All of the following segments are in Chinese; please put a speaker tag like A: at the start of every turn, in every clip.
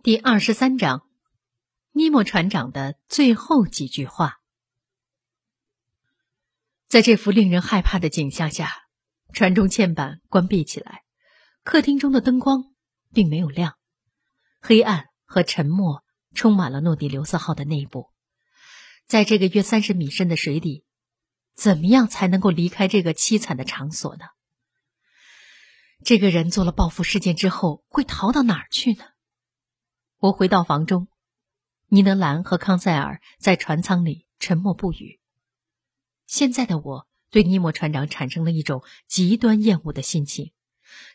A: 第二十三章，尼莫船长的最后几句话。在这幅令人害怕的景象下，船中嵌板关闭起来，客厅中的灯光并没有亮，黑暗和沉默充满了诺第留斯号的内部。在这个约三十米深的水底，怎么样才能够离开这个凄惨的场所呢？这个人做了报复事件之后，会逃到哪儿去呢？我回到房中，尼德兰和康塞尔在船舱里沉默不语。现在的我对尼莫船长产生了一种极端厌恶的心情，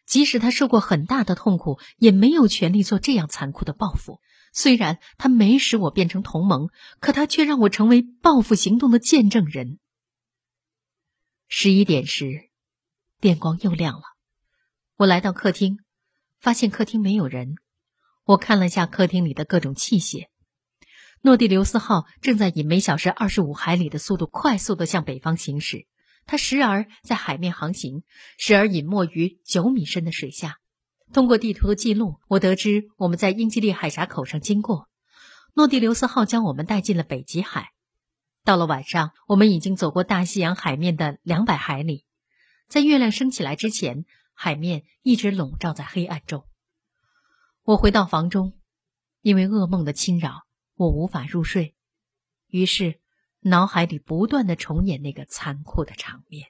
A: 即使他受过很大的痛苦，也没有权利做这样残酷的报复。虽然他没使我变成同盟，可他却让我成为报复行动的见证人。十一点时，电光又亮了，我来到客厅，发现客厅没有人。我看了一下客厅里的各种器械，诺第留斯号正在以每小时二十五海里的速度快速的向北方行驶。它时而在海面航行，时而隐没于九米深的水下。通过地图的记录，我得知我们在英吉利海峡口上经过。诺第留斯号将我们带进了北极海。到了晚上，我们已经走过大西洋海面的两百海里。在月亮升起来之前，海面一直笼罩在黑暗中。我回到房中，因为噩梦的侵扰，我无法入睡。于是，脑海里不断的重演那个残酷的场面。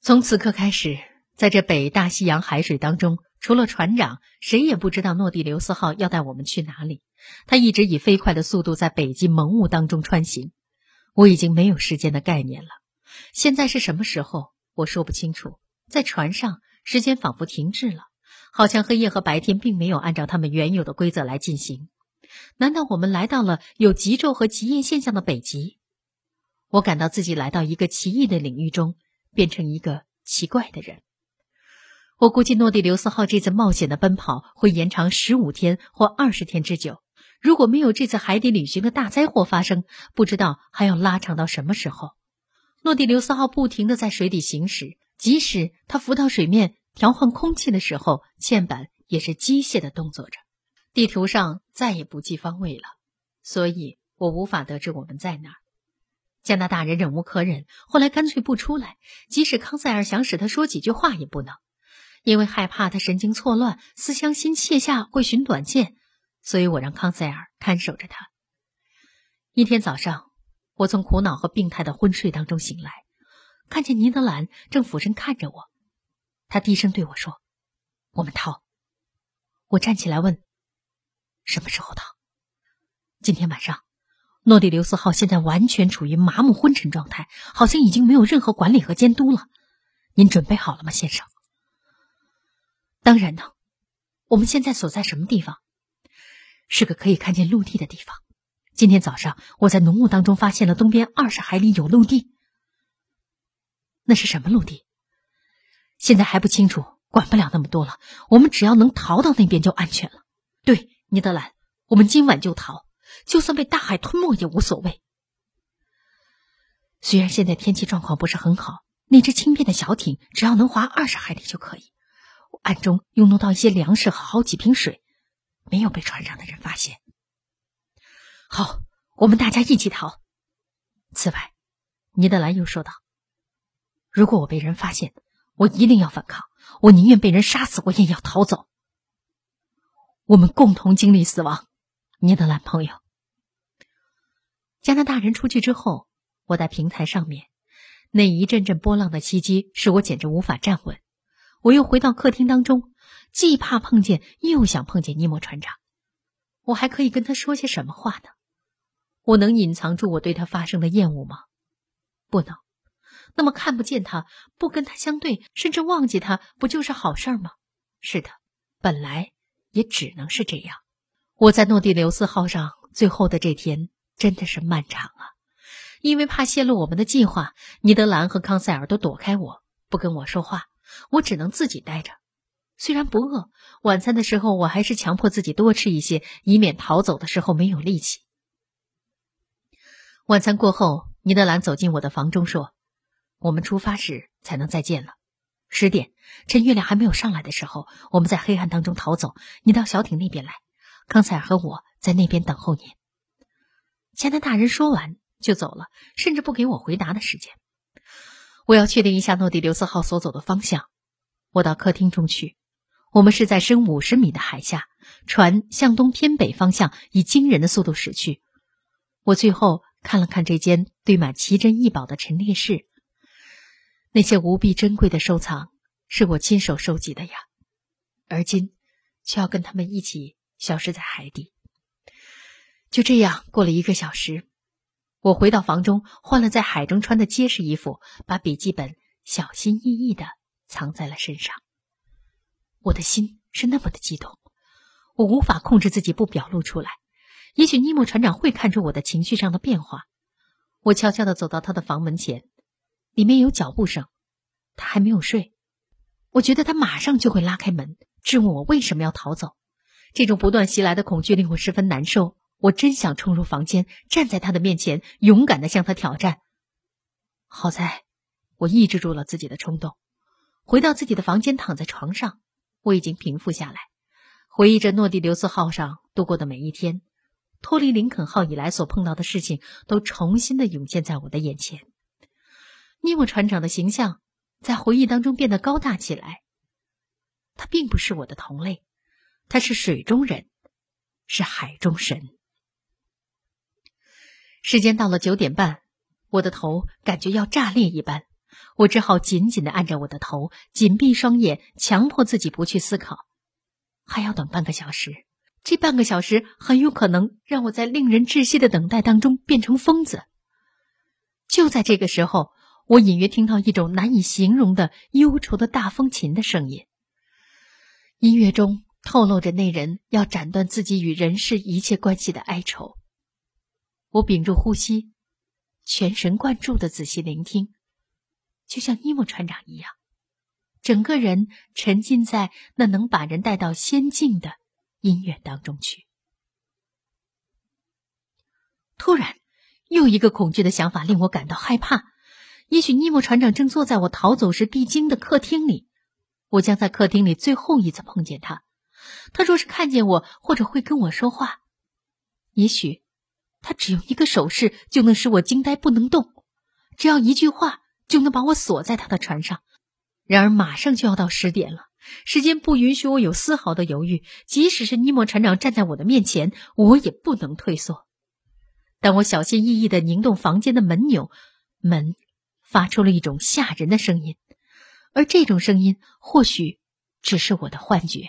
A: 从此刻开始，在这北大西洋海水当中，除了船长，谁也不知道诺第留斯号要带我们去哪里。他一直以飞快的速度在北极蒙雾当中穿行。我已经没有时间的概念了。现在是什么时候？我说不清楚。在船上，时间仿佛停滞了。好像黑夜和白天并没有按照他们原有的规则来进行。难道我们来到了有极昼和极夜现象的北极？我感到自己来到一个奇异的领域中，变成一个奇怪的人。我估计诺第留斯号这次冒险的奔跑会延长十五天或二十天之久。如果没有这次海底旅行的大灾祸发生，不知道还要拉长到什么时候。诺第留斯号不停的在水底行驶，即使它浮到水面。调换空气的时候，嵌板也是机械的动作着。地图上再也不记方位了，所以我无法得知我们在哪儿。加拿大人忍无可忍，后来干脆不出来，即使康塞尔想使他说几句话也不能，因为害怕他神经错乱、思乡心切下会寻短见，所以我让康塞尔看守着他。一天早上，我从苦恼和病态的昏睡当中醒来，看见尼德兰正俯身看着我。他低声对我说：“我们逃。”我站起来问：“什么时候逃？”今天晚上，诺第留斯号现在完全处于麻木昏沉状态，好像已经没有任何管理和监督了。您准备好了吗，先生？当然呢。我们现在所在什么地方？是个可以看见陆地的地方。今天早上，我在浓雾当中发现了东边二十海里有陆地。那是什么陆地？现在还不清楚，管不了那么多了。我们只要能逃到那边就安全了。对，尼德兰，我们今晚就逃，就算被大海吞没也无所谓。虽然现在天气状况不是很好，那只轻便的小艇只要能划二十海里就可以。我暗中又弄到一些粮食和好几瓶水，没有被船上的人发现。好，我们大家一起逃。此外，尼德兰又说道：“如果我被人发现。”我一定要反抗，我宁愿被人杀死，我也要逃走。我们共同经历死亡，你的男朋友。加拿大人出去之后，我在平台上面，那一阵阵波浪的袭击使我简直无法站稳。我又回到客厅当中，既怕碰见，又想碰见尼莫船长。我还可以跟他说些什么话呢？我能隐藏住我对他发生的厌恶吗？不能。那么看不见他，不跟他相对，甚至忘记他，不就是好事儿吗？是的，本来也只能是这样。我在诺第留斯号上最后的这天真的是漫长啊！因为怕泄露我们的计划，尼德兰和康塞尔都躲开我，不跟我说话，我只能自己待着。虽然不饿，晚餐的时候我还是强迫自己多吃一些，以免逃走的时候没有力气。晚餐过后，尼德兰走进我的房中说。我们出发时才能再见了。十点，趁月亮还没有上来的时候，我们在黑暗当中逃走。你到小艇那边来，康塞尔和我在那边等候您。”加拿大人说完就走了，甚至不给我回答的时间。我要确定一下诺第留斯号所走的方向。我到客厅中去。我们是在深五十米的海下，船向东偏北方向以惊人的速度驶去。我最后看了看这间堆满奇珍异宝的陈列室，那些无比珍贵的收藏是我亲手收集的呀，而今却要跟他们一起消失在海底。就这样过了一个小时，我回到房中，换了在海中穿的结实衣服，把笔记本小心翼翼的藏在了身上。我的心是那么的激动，我无法控制自己不表露出来。也许尼莫船长会看出我的情绪上的变化。我悄悄的走到他的房门前，里面有脚步声，他还没有睡。我觉得他马上就会拉开门，质问我为什么要逃走。这种不断袭来的恐惧令我十分难受。我真想冲入房间，站在他的面前，勇敢的向他挑战。好在，我抑制住了自己的冲动，回到自己的房间，躺在床上。我已经平复下来，回忆着诺第留斯号上度过的每一天，脱离林肯号以来所碰到的事情都重新的涌现在我的眼前。尼莫船长的形象在回忆当中变得高大起来。他并不是我的同类，他是水中人，是海中神。时间到了九点半，我的头感觉要炸裂一般。我只好紧紧的按着我的头，紧闭双眼，强迫自己不去思考。还要等半个小时，这半个小时很有可能让我在令人窒息的等待当中变成疯子。就在这个时候，我隐约听到一种难以形容的忧愁的大风琴的声音，音乐中透露着那人要斩断自己与人世一切关系的哀愁。我屏住呼吸，全神贯注的仔细聆听。就像尼莫船长一样，整个人沉浸在那能把人带到仙境的音乐当中去。突然，又一个恐惧的想法令我感到害怕。也许尼莫船长正坐在我逃走时必经的客厅里，我将在客厅里最后一次碰见他。他若是看见我，或者会跟我说话，也许他只用一个手势就能使我惊呆不能动，只要一句话。就能把我锁在他的船上。然而，马上就要到十点了，时间不允许我有丝毫的犹豫。即使是尼莫船长站在我的面前，我也不能退缩。当我小心翼翼的拧动房间的门钮，门发出了一种吓人的声音，而这种声音或许只是我的幻觉。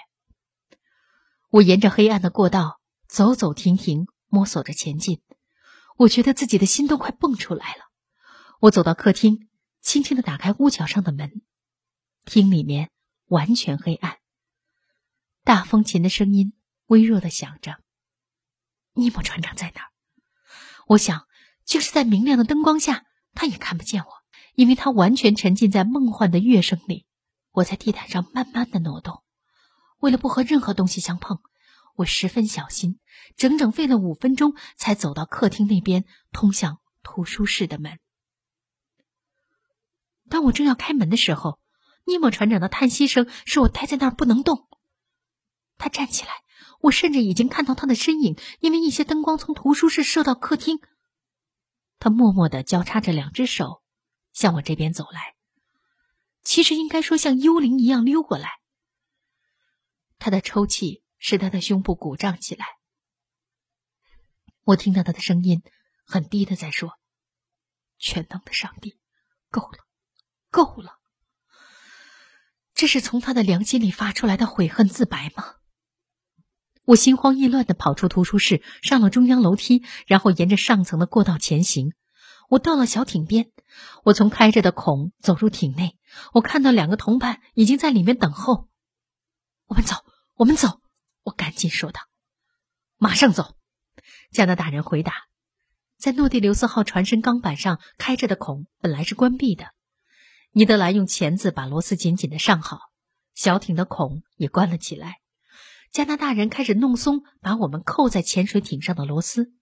A: 我沿着黑暗的过道走走停停，摸索着前进。我觉得自己的心都快蹦出来了。我走到客厅。轻轻的打开屋角上的门，厅里面完全黑暗。大风琴的声音微弱的响着。尼莫船长在哪儿？我想，就是在明亮的灯光下，他也看不见我，因为他完全沉浸在梦幻的乐声里。我在地毯上慢慢的挪动，为了不和任何东西相碰，我十分小心，整整费了五分钟才走到客厅那边通向图书室的门。当我正要开门的时候，尼莫船长的叹息声使我呆在那儿不能动。他站起来，我甚至已经看到他的身影，因为一些灯光从图书室射到客厅。他默默的交叉着两只手，向我这边走来。其实应该说像幽灵一样溜过来。他的抽泣使他的胸部鼓胀起来。我听到他的声音很低的在说：“全能的上帝，够了。”够了！这是从他的良心里发出来的悔恨自白吗？我心慌意乱的跑出图书室，上了中央楼梯，然后沿着上层的过道前行。我到了小艇边，我从开着的孔走入艇内，我看到两个同伴已经在里面等候。我们走，我们走！我赶紧说道：“马上走！”加拿大人回答：“在诺第留斯号船身钢板上开着的孔本来是关闭的。”尼德兰用钳子把螺丝紧紧的上好，小艇的孔也关了起来。加拿大人开始弄松把我们扣在潜水艇上的螺丝。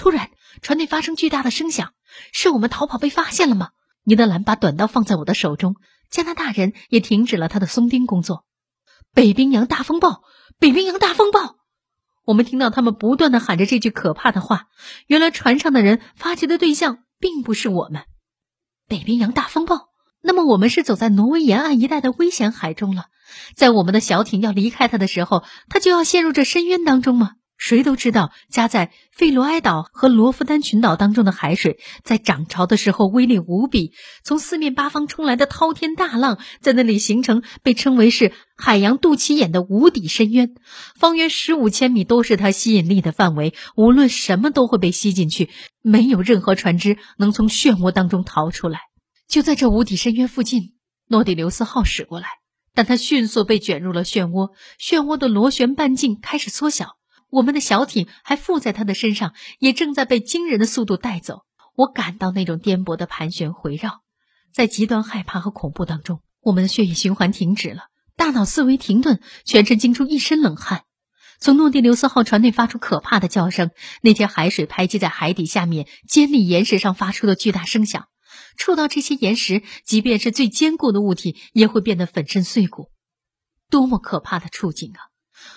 A: 突然，船内发生巨大的声响，是我们逃跑被发现了吗？尼德兰把短刀放在我的手中，加拿大人也停止了他的松钉工作。北冰洋大风暴！北冰洋大风暴！我们听到他们不断的喊着这句可怕的话。原来船上的人发觉的对象并不是我们。北冰洋大风暴，那么我们是走在挪威沿岸一带的危险海中了。在我们的小艇要离开它的时候，它就要陷入这深渊当中吗？谁都知道，夹在费罗埃岛和罗夫丹群岛当中的海水，在涨潮的时候威力无比，从四面八方冲来的滔天大浪，在那里形成被称为是海洋肚脐眼的无底深渊，方圆十五千米都是它吸引力的范围，无论什么都会被吸进去，没有任何船只能从漩涡当中逃出来。就在这无底深渊附近，诺底留斯号驶过来，但它迅速被卷入了漩涡，漩涡的螺旋半径开始缩小。我们的小艇还附在他的身上，也正在被惊人的速度带走。我感到那种颠簸的盘旋回绕，在极端害怕和恐怖当中，我们的血液循环停止了，大脑思维停顿，全身惊出一身冷汗。从诺蒂留斯号船内发出可怕的叫声，那些海水拍击在海底下面尖利岩石上发出的巨大声响，触到这些岩石，即便是最坚固的物体也会变得粉身碎骨。多么可怕的处境啊！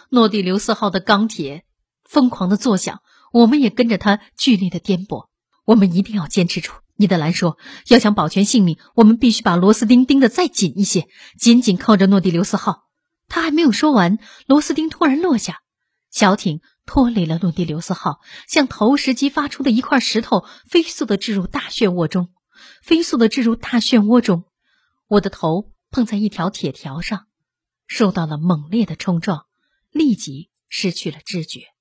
A: 诺第留斯号的钢铁疯狂的作响，我们也跟着它剧烈的颠簸。我们一定要坚持住，尼德兰说：“要想保全性命，我们必须把螺丝钉钉得再紧一些，紧紧靠着诺第留斯号。”他还没有说完，螺丝钉突然落下，小艇脱离了诺第留斯号，像投石机发出的一块石头，飞速的置入大漩涡中，飞速的置入大漩涡中。我的头碰在一条铁条上，受到了猛烈的冲撞。立即失去了知觉。